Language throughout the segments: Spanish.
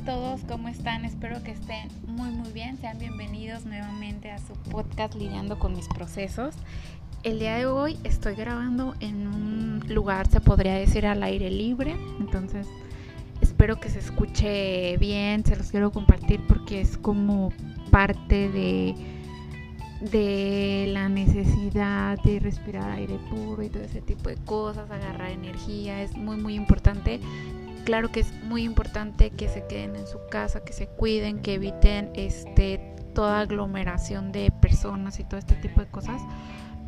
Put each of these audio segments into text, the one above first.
a todos, ¿cómo están? Espero que estén muy muy bien. Sean bienvenidos nuevamente a su podcast Lidiando con mis procesos. El día de hoy estoy grabando en un lugar, se podría decir, al aire libre. Entonces, espero que se escuche bien. Se los quiero compartir porque es como parte de, de la necesidad de respirar aire puro y todo ese tipo de cosas, agarrar energía. Es muy muy importante claro que es muy importante que se queden en su casa, que se cuiden, que eviten este toda aglomeración de personas y todo este tipo de cosas.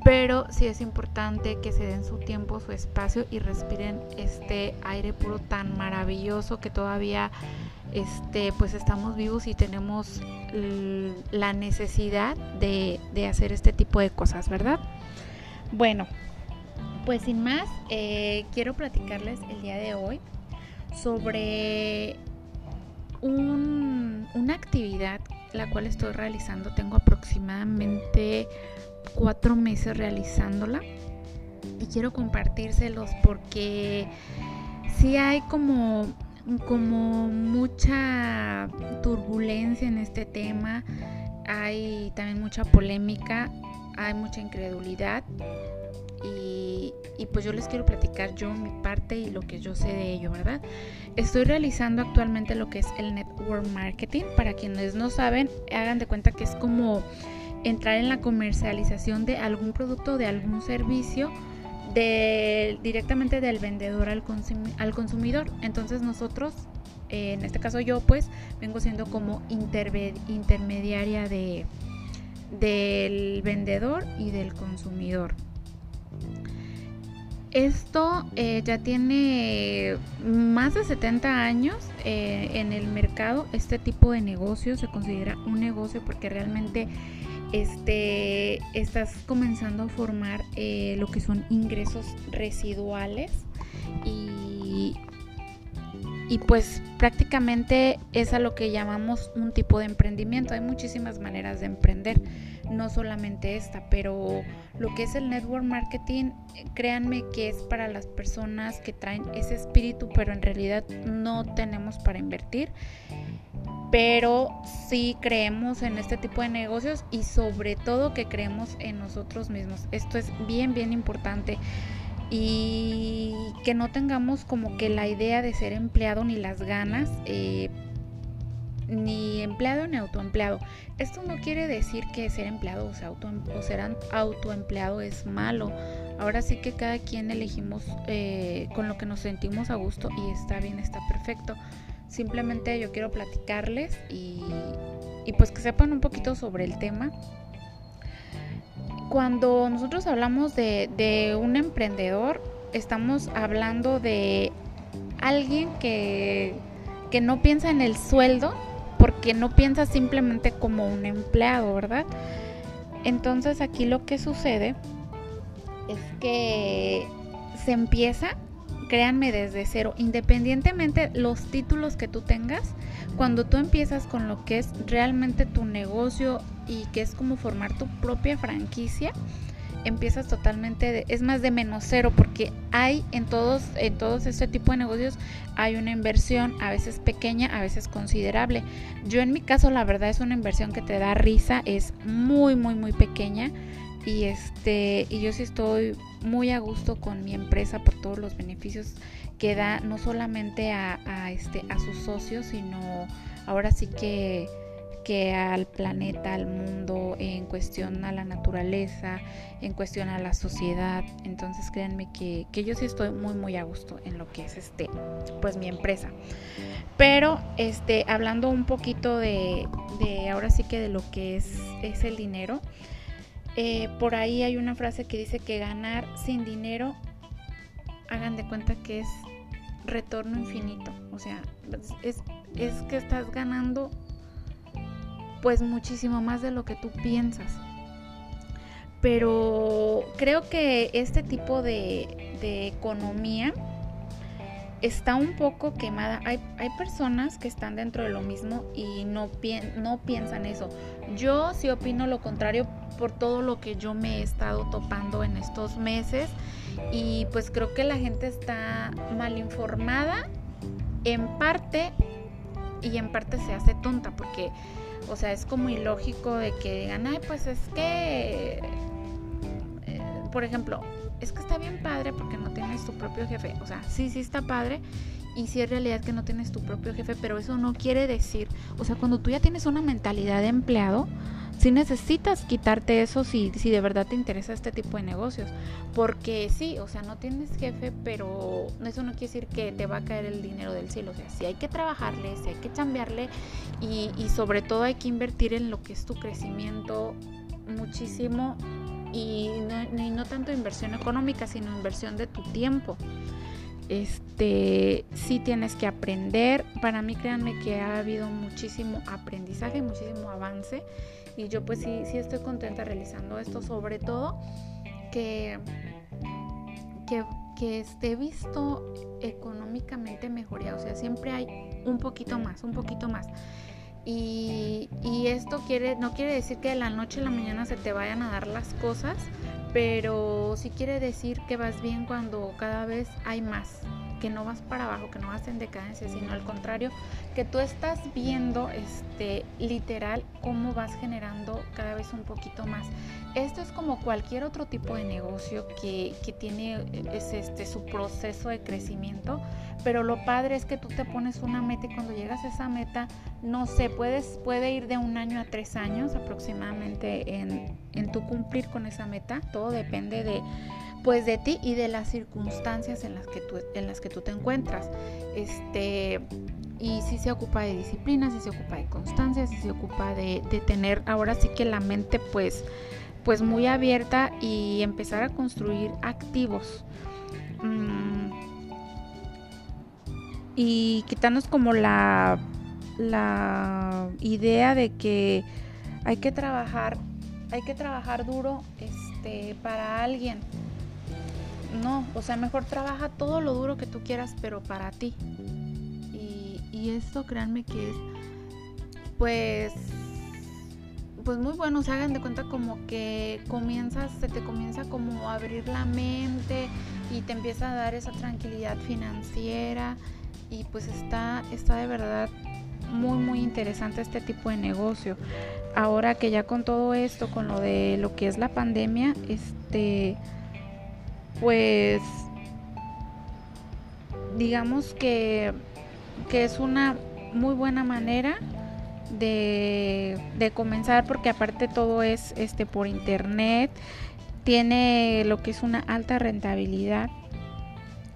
Pero sí es importante que se den su tiempo, su espacio y respiren este aire puro tan maravilloso que todavía este, pues estamos vivos y tenemos la necesidad de, hacer este tipo de cosas, ¿verdad? Bueno, pues sin más, eh, quiero platicarles el día de hoy sobre una actividad la cual estoy realizando. Tengo aproximadamente cuatro meses realizándola y quiero compartírselos porque sí hay como, como mucha turbulencia en este tema, hay también mucha polémica, hay mucha incredulidad y, pues yo les quiero platicar yo mi parte y lo que yo sé de ello, ¿verdad? Estoy realizando actualmente lo que es el network marketing. Para quienes no saben, hagan de cuenta que es como entrar en la comercialización de algún producto, de algún servicio, directamente del vendedor al, al consumidor. Entonces nosotros, eh, en este caso yo, pues vengo siendo como intermediaria de, del vendedor y del consumidor. Esto eh, ya tiene más de 70 años eh, en el mercado. Este tipo de negocio se considera un negocio porque realmente este, estás comenzando a formar eh, lo que son ingresos residuales y, y pues prácticamente es a lo que llamamos un tipo de emprendimiento. Hay muchísimas maneras de emprender no solamente esta, pero lo que es el network marketing, créanme que es para las personas que traen ese espíritu, pero en realidad no tenemos para invertir. Pero sí creemos en este tipo de negocios y sobre todo que creemos en nosotros mismos. Esto es bien, bien importante y que no tengamos como que la idea de ser empleado ni las ganas. Eh, ni empleado ni autoempleado. Esto no quiere decir que ser empleado o, ser autoempleado es malo. Ahora sí que cada quien elegimos eh, con lo que nos sentimos a gusto y está bien, está perfecto. Simplemente yo quiero platicarles y, pues que sepan un poquito sobre el tema. Cuando nosotros hablamos de, un emprendedor, estamos hablando de alguien que, que no piensa en el sueldo, porque no piensa simplemente como un empleado, ¿verdad? Entonces aquí lo que sucede es que se empieza, créanme, desde cero, independientemente los títulos que tú tengas, cuando tú empiezas con lo que es realmente tu negocio y que es como formar tu propia franquicia, empiezas totalmente, de, es más de menos cero, porque hay en todos, en todos este tipo de negocios, hay una inversión, a veces pequeña, a veces considerable. Yo en mi caso, la verdad es una inversión que te da risa, es muy, muy, muy pequeña. Y este, y yo sí estoy muy a gusto con mi empresa por todos los beneficios que da, no solamente a, este, a sus socios, sino ahora sí que que al planeta, al mundo, en cuestión a la naturaleza, en cuestión a la sociedad. Entonces créanme que, yo sí estoy muy muy a gusto en lo que es este, pues mi empresa. Pero este, hablando un poquito de, de ahora sí que de lo que es, es el dinero, eh, por ahí hay una frase que dice que ganar sin dinero, hagan de cuenta que es retorno infinito. O sea, es, es que estás ganando pues muchísimo más de lo que tú piensas. Pero creo que este tipo de, economía está un poco quemada. Hay, personas que están dentro de lo mismo y no, no piensan eso. Yo sí opino lo contrario por todo lo que yo me he estado topando en estos meses y pues creo que la gente está mal informada en parte y en parte se hace tonta porque, o sea, es como ilógico de que digan, ay, pues es que, eh, por ejemplo, es que está bien padre porque no tienes tu propio jefe. O sea, sí, sí está padre y sí es realidad que no tienes tu propio jefe, pero eso no quiere decir, o sea, cuando tú ya tienes una mentalidad de empleado, si necesitas quitarte eso si, si de verdad te interesa este tipo de negocios. Porque sí, o sea, no tienes jefe, pero eso no quiere decir que te va a caer el dinero del cielo. O sea, sí hay que trabajarle, sí hay que chambearle y, y sobre todo hay que invertir en lo que es tu crecimiento muchísimo y no, y no tanto inversión económica, sino inversión de tu tiempo este sí tienes que aprender. Para mí créanme que ha habido muchísimo aprendizaje, muchísimo avance y yo pues sí, sí estoy contenta realizando esto, sobre todo que, que, que esté visto económicamente mejoría, o sea, siempre hay un poquito más, un poquito más. Y, y, esto quiere, no quiere decir que de la noche a la mañana se te vayan a dar las cosas, pero sí quiere decir que vas bien cuando cada vez hay más, que no vas para abajo, que no vas en decadencia, sino al contrario, que tú estás viendo este literal cómo vas generando cada vez un poquito más. Esto es como cualquier otro tipo de negocio que, que tiene es este, su proceso de crecimiento, pero lo padre es que tú te pones una meta y cuando llegas a esa meta, no sé, puedes, puede ir de un año a tres años aproximadamente en, en tu cumplir con esa meta, todo depende de pues de ti y de las circunstancias en las que tú, en las que tú te encuentras. Este, y si se ocupa de disciplina, si se ocupa de constancia, si se ocupa de, de, tener ahora sí que la mente pues, pues muy abierta y empezar a construir activos. Mm, y quitarnos como la, la idea de que hay que trabajar, hay que trabajar duro este, para alguien no, o sea, mejor trabaja todo lo duro que tú quieras, pero para ti. Y, esto, créanme que es, pues, pues muy bueno, se hagan de cuenta como que comienzas, se te comienza como a abrir la mente y te empieza a dar esa tranquilidad financiera y pues está, está de verdad muy muy interesante este tipo de negocio. Ahora que ya con todo esto, con lo de lo que es la pandemia, este pues digamos que, que es una muy buena manera de, de, comenzar porque aparte todo es este por internet tiene lo que es una alta rentabilidad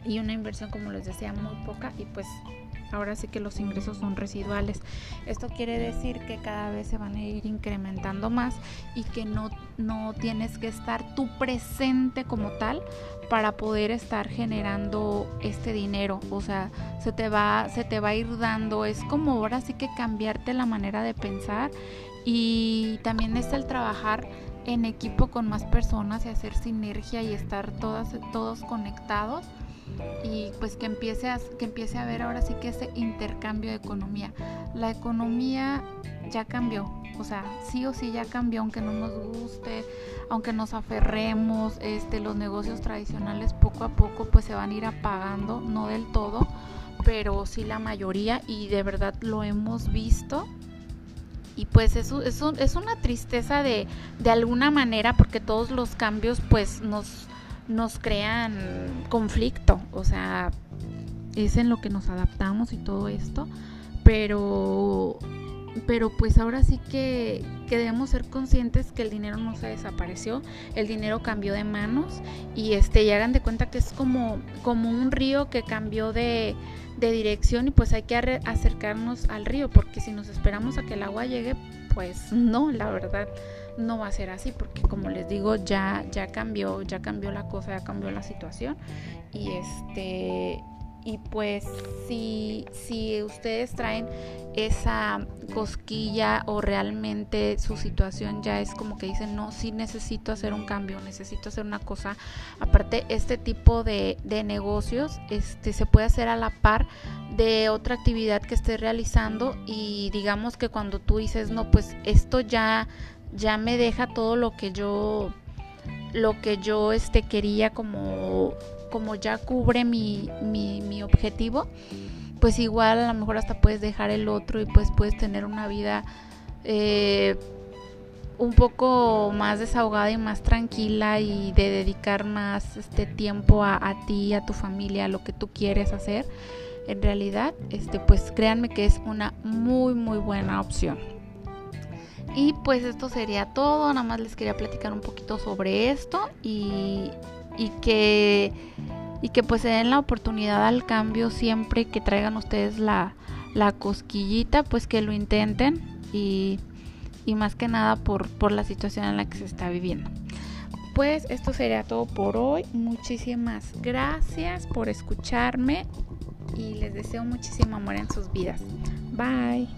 y una inversión como les decía muy poca y pues ahora sí que los ingresos son residuales. Esto quiere decir que cada vez se van a ir incrementando más y que no, no tienes que estar tú presente como tal para poder estar generando este dinero. O sea, se te va, se te va a ir dando. Es como ahora sí que cambiarte la manera de pensar y también es el trabajar en equipo con más personas y hacer sinergia y estar todas, todos conectados y pues que empiece a, que empiece a ver ahora sí que ese intercambio de economía. La economía ya cambió, o sea, sí o sí ya cambió, aunque no nos guste, aunque nos aferremos, este, los negocios tradicionales poco a poco pues se van a ir apagando, no del todo, pero sí la mayoría y de verdad lo hemos visto. Y pues eso, eso es una tristeza de, de alguna manera porque todos los cambios pues nos, nos crean conflicto, o sea, es en lo que nos adaptamos y todo esto, pero pero pues ahora sí que, debemos ser conscientes que el dinero no se desapareció, el dinero cambió de manos y este y hagan de cuenta que es como, como un río que cambió de, de dirección y pues hay que acercarnos al río porque si nos esperamos a que el agua llegue, pues no, la verdad no va a ser así porque como les digo ya ya cambió ya cambió la cosa ya cambió la situación. Y este y pues si, si ustedes traen esa cosquilla o realmente su situación ya es como que dicen, no, sí necesito hacer un cambio, necesito hacer una cosa. Aparte, este tipo de, de negocios este, se puede hacer a la par de otra actividad que estés realizando y digamos que cuando tú dices, no, pues esto ya, ya me deja todo lo que yo lo que yo este quería como como ya cubre mi, mi, objetivo, pues igual a lo mejor hasta puedes dejar el otro y pues puedes tener una vida eh, un poco más desahogada y más tranquila y de dedicar más este tiempo a, a ti, a tu familia, a lo que tú quieres hacer. En realidad, este, pues créanme que es una muy muy buena opción. Y pues esto sería todo, nada más les quería platicar un poquito sobre esto y, y que y que pues se den la oportunidad al cambio siempre que traigan ustedes la, la cosquillita, pues que lo intenten y, y más que nada por, por la situación en la que se está viviendo. Pues esto sería todo por hoy. Muchísimas gracias por escucharme y les deseo muchísimo amor en sus vidas. Bye.